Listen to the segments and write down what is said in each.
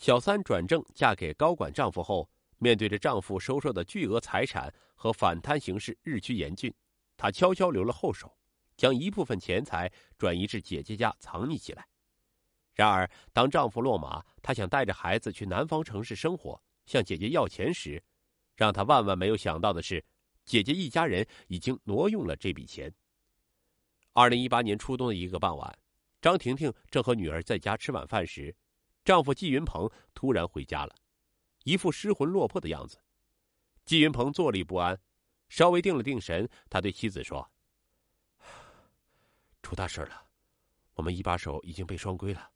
小三转正嫁给高管丈夫后，面对着丈夫收受的巨额财产和反贪形势日趋严峻，她悄悄留了后手，将一部分钱财转移至姐姐家藏匿起来。然而，当丈夫落马，她想带着孩子去南方城市生活，向姐姐要钱时，让她万万没有想到的是，姐姐一家人已经挪用了这笔钱。二零一八年初冬的一个傍晚，张婷婷正和女儿在家吃晚饭时。丈夫季云鹏突然回家了，一副失魂落魄的样子。季云鹏坐立不安，稍微定了定神，他对妻子说：“出大事了，我们一把手已经被双规了。”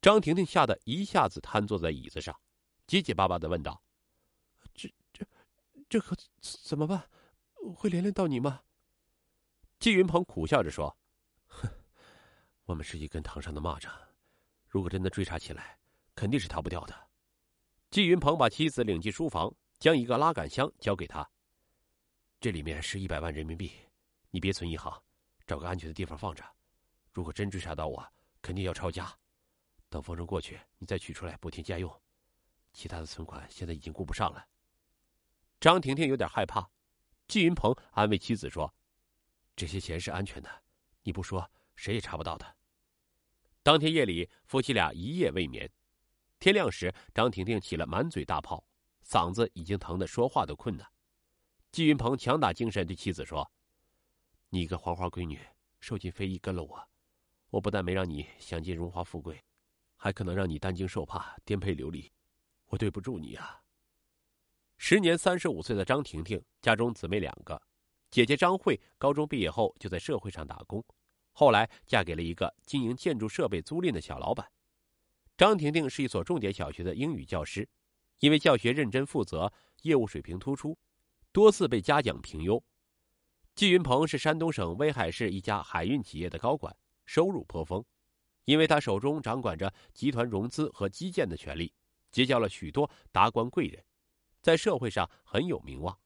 张婷婷吓得一下子瘫坐在椅子上，结结巴巴的问道：“这、这、这可怎么办？会连累到你吗？”季云鹏苦笑着说：“哼，我们是一根藤上的蚂蚱。”如果真的追查起来，肯定是逃不掉的。季云鹏把妻子领进书房，将一个拉杆箱交给他。这里面是一百万人民币，你别存银行，找个安全的地方放着。如果真追查到我，肯定要抄家。等风声过去，你再取出来补贴家用。其他的存款现在已经顾不上了。张婷婷有点害怕，季云鹏安慰妻子说：“这些钱是安全的，你不说，谁也查不到的。”当天夜里，夫妻俩一夜未眠。天亮时，张婷婷起了满嘴大泡，嗓子已经疼得说话都困难。季云鹏强打精神对妻子说：“你一个黄花闺女，受尽非议跟了我，我不但没让你享尽荣华富贵，还可能让你担惊受怕、颠沛流离，我对不住你啊。”时年三十五岁的张婷婷，家中姊妹两个，姐姐张慧高中毕业后就在社会上打工。后来嫁给了一个经营建筑设备租赁的小老板。张婷婷是一所重点小学的英语教师，因为教学认真负责，业务水平突出，多次被嘉奖评优。季云鹏是山东省威海市一家海运企业的高管，收入颇丰，因为他手中掌管着集团融资和基建的权利，结交了许多达官贵人，在社会上很有名望。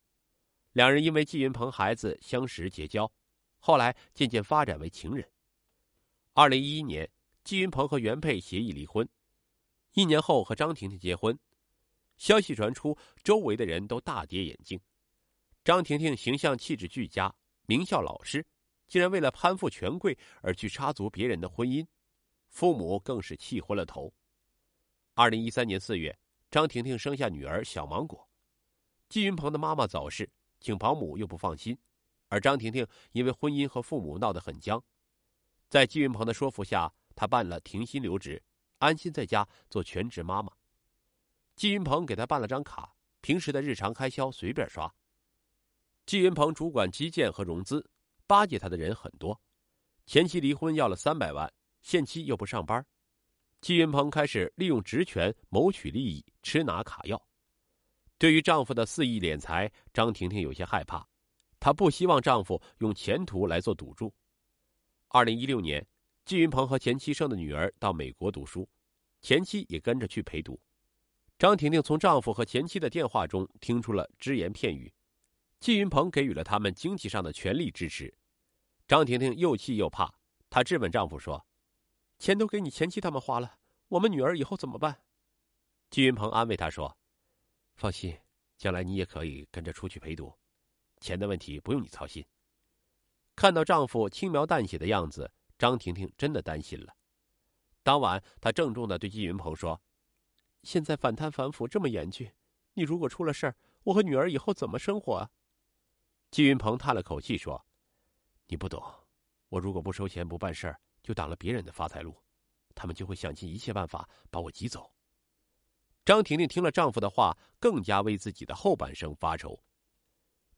两人因为季云鹏孩子相识结交。后来渐渐发展为情人。二零一一年，季云鹏和原配协议离婚，一年后和张婷婷结婚。消息传出，周围的人都大跌眼镜。张婷婷形象气质俱佳，名校老师，竟然为了攀附权贵而去插足别人的婚姻，父母更是气昏了头。二零一三年四月，张婷婷生下女儿小芒果，季云鹏的妈妈早逝，请保姆又不放心。而张婷婷因为婚姻和父母闹得很僵，在季云鹏的说服下，她办了停薪留职，安心在家做全职妈妈。季云鹏给她办了张卡，平时的日常开销随便刷。季云鹏主管基建和融资，巴结他的人很多。前妻离婚要了三百万，现妻又不上班，季云鹏开始利用职权谋取利益，吃拿卡要。对于丈夫的肆意敛财，张婷婷有些害怕。她不希望丈夫用前途来做赌注。二零一六年，季云鹏和前妻生的女儿到美国读书，前妻也跟着去陪读。张婷婷从丈夫和前妻的电话中听出了只言片语，季云鹏给予了他们经济上的全力支持。张婷婷又气又怕，她质问丈夫说：“钱都给你前妻他们花了，我们女儿以后怎么办？”季云鹏安慰她说：“放心，将来你也可以跟着出去陪读。”钱的问题不用你操心。看到丈夫轻描淡写的样子，张婷婷真的担心了。当晚，她郑重的对季云鹏说：“现在反贪反腐这么严峻，你如果出了事儿，我和女儿以后怎么生活啊？”季云鹏叹了口气说：“你不懂，我如果不收钱不办事儿，就挡了别人的发财路，他们就会想尽一切办法把我挤走。”张婷婷听了丈夫的话，更加为自己的后半生发愁。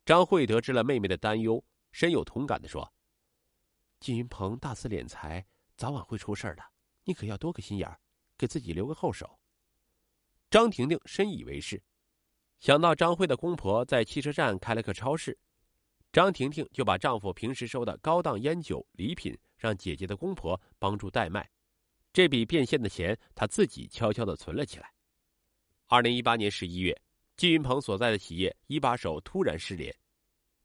张慧得知了妹妹的担忧，深有同感的说：“季云鹏大肆敛财，早晚会出事的，你可要多个心眼，给自己留个后手。”张婷婷深以为是，想到张慧的公婆在汽车站开了个超市，张婷婷就把丈夫平时收的高档烟酒礼品让姐姐的公婆帮助代卖，这笔变现的钱，她自己悄悄的存了起来。二零一八年十一月。季云鹏所在的企业一把手突然失联，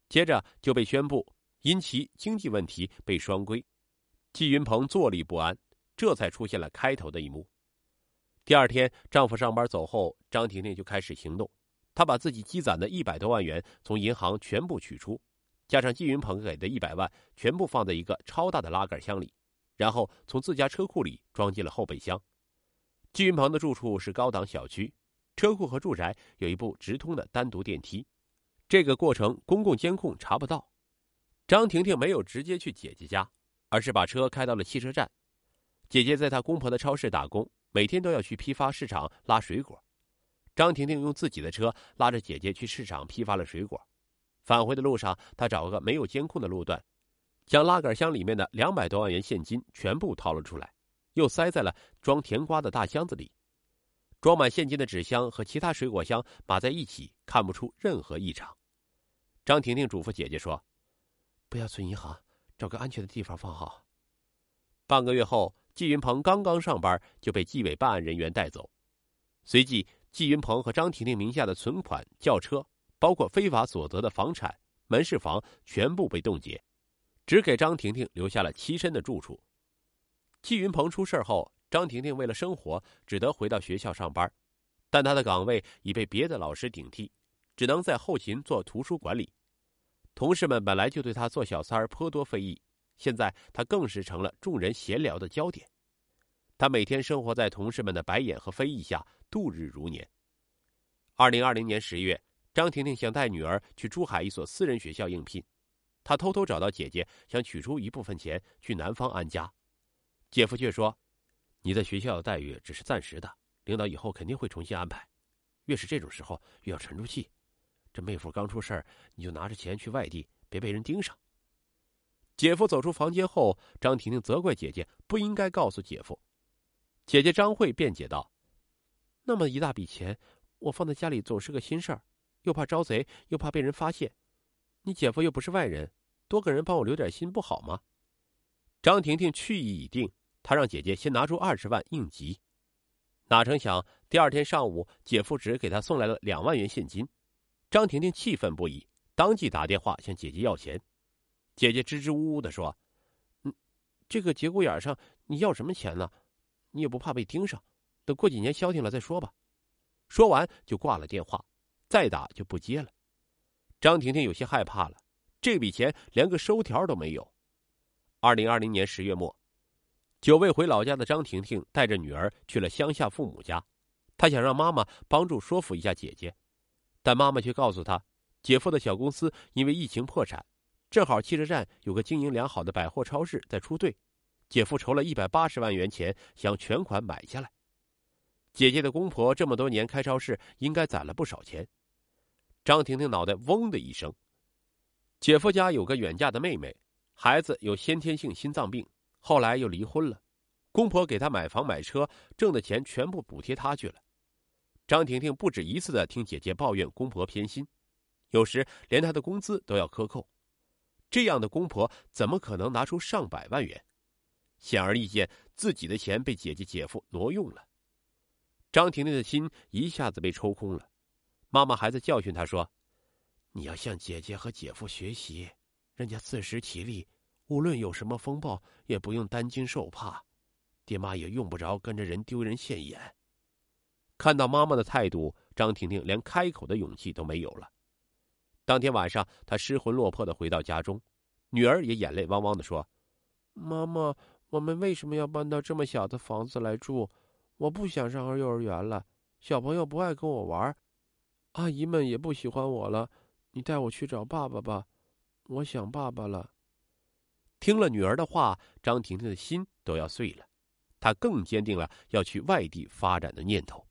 接着就被宣布因其经济问题被双规。季云鹏坐立不安，这才出现了开头的一幕。第二天，丈夫上班走后，张婷婷就开始行动。她把自己积攒的一百多万元从银行全部取出，加上季云鹏给的一百万，全部放在一个超大的拉杆箱里，然后从自家车库里装进了后备箱。季云鹏的住处是高档小区，车库和住宅有一部直通的单独电梯。这个过程公共监控查不到。张婷婷没有直接去姐姐家，而是把车开到了汽车站。姐姐在她公婆的超市打工。每天都要去批发市场拉水果，张婷婷用自己的车拉着姐姐去市场批发了水果。返回的路上，她找个没有监控的路段，将拉杆箱里面的两百多万元现金全部掏了出来，又塞在了装甜瓜的大箱子里。装满现金的纸箱和其他水果箱码在一起，看不出任何异常。张婷婷嘱咐姐姐说：“不要存银行，找个安全的地方放好。”半个月后。季云鹏刚刚上班就被纪委办案人员带走，随即季云鹏和张婷婷名下的存款、轿车，包括非法所得的房产、门市房，全部被冻结，只给张婷婷留下了栖身的住处。季云鹏出事后，张婷婷为了生活只得回到学校上班，但她的岗位已被别的老师顶替，只能在后勤做图书管理。同事们本来就对她做小三儿颇多非议。现在她更是成了众人闲聊的焦点，他每天生活在同事们的白眼和非议下度日如年。二零二零年十月，张婷婷想带女儿去珠海一所私人学校应聘，她偷偷找到姐姐，想取出一部分钱去南方安家。姐夫却说：“你在学校的待遇只是暂时的，领导以后肯定会重新安排。越是这种时候，越要沉住气。这妹夫刚出事儿，你就拿着钱去外地，别被人盯上。”姐夫走出房间后，张婷婷责怪姐姐不应该告诉姐夫。姐姐张慧辩解道：“那么一大笔钱，我放在家里总是个心事儿，又怕招贼，又怕被人发现。你姐夫又不是外人，多个人帮我留点心不好吗？”张婷婷去意已定，他让姐姐先拿出二十万应急。哪成想，第二天上午，姐夫只给他送来了两万元现金。张婷婷气愤不已，当即打电话向姐姐要钱。姐姐支支吾吾的说：“嗯，这个节骨眼上你要什么钱呢？你也不怕被盯上？等过几年消停了再说吧。”说完就挂了电话，再打就不接了。张婷婷有些害怕了，这笔钱连个收条都没有。二零二零年十月末，久未回老家的张婷婷带着女儿去了乡下父母家，她想让妈妈帮助说服一下姐姐，但妈妈却告诉她，姐夫的小公司因为疫情破产。正好汽车站有个经营良好的百货超市在出兑，姐夫筹了一百八十万元钱，想全款买下来。姐姐的公婆这么多年开超市，应该攒了不少钱。张婷婷脑袋嗡的一声。姐夫家有个远嫁的妹妹，孩子有先天性心脏病，后来又离婚了。公婆给她买房买车，挣的钱全部补贴她去了。张婷婷不止一次的听姐姐抱怨公婆偏心，有时连她的工资都要克扣。这样的公婆怎么可能拿出上百万元？显而易见，自己的钱被姐姐、姐夫挪用了。张婷婷的心一下子被抽空了。妈妈还在教训她说：“你要向姐姐和姐夫学习，人家自食其力，无论有什么风暴，也不用担惊受怕。爹妈也用不着跟着人丢人现眼。”看到妈妈的态度，张婷婷连开口的勇气都没有了。当天晚上，她失魂落魄的回到家中，女儿也眼泪汪汪的说：“妈妈，我们为什么要搬到这么小的房子来住？我不想上幼儿园了，小朋友不爱跟我玩，阿姨们也不喜欢我了。你带我去找爸爸吧，我想爸爸了。”听了女儿的话，张婷婷的心都要碎了，她更坚定了要去外地发展的念头。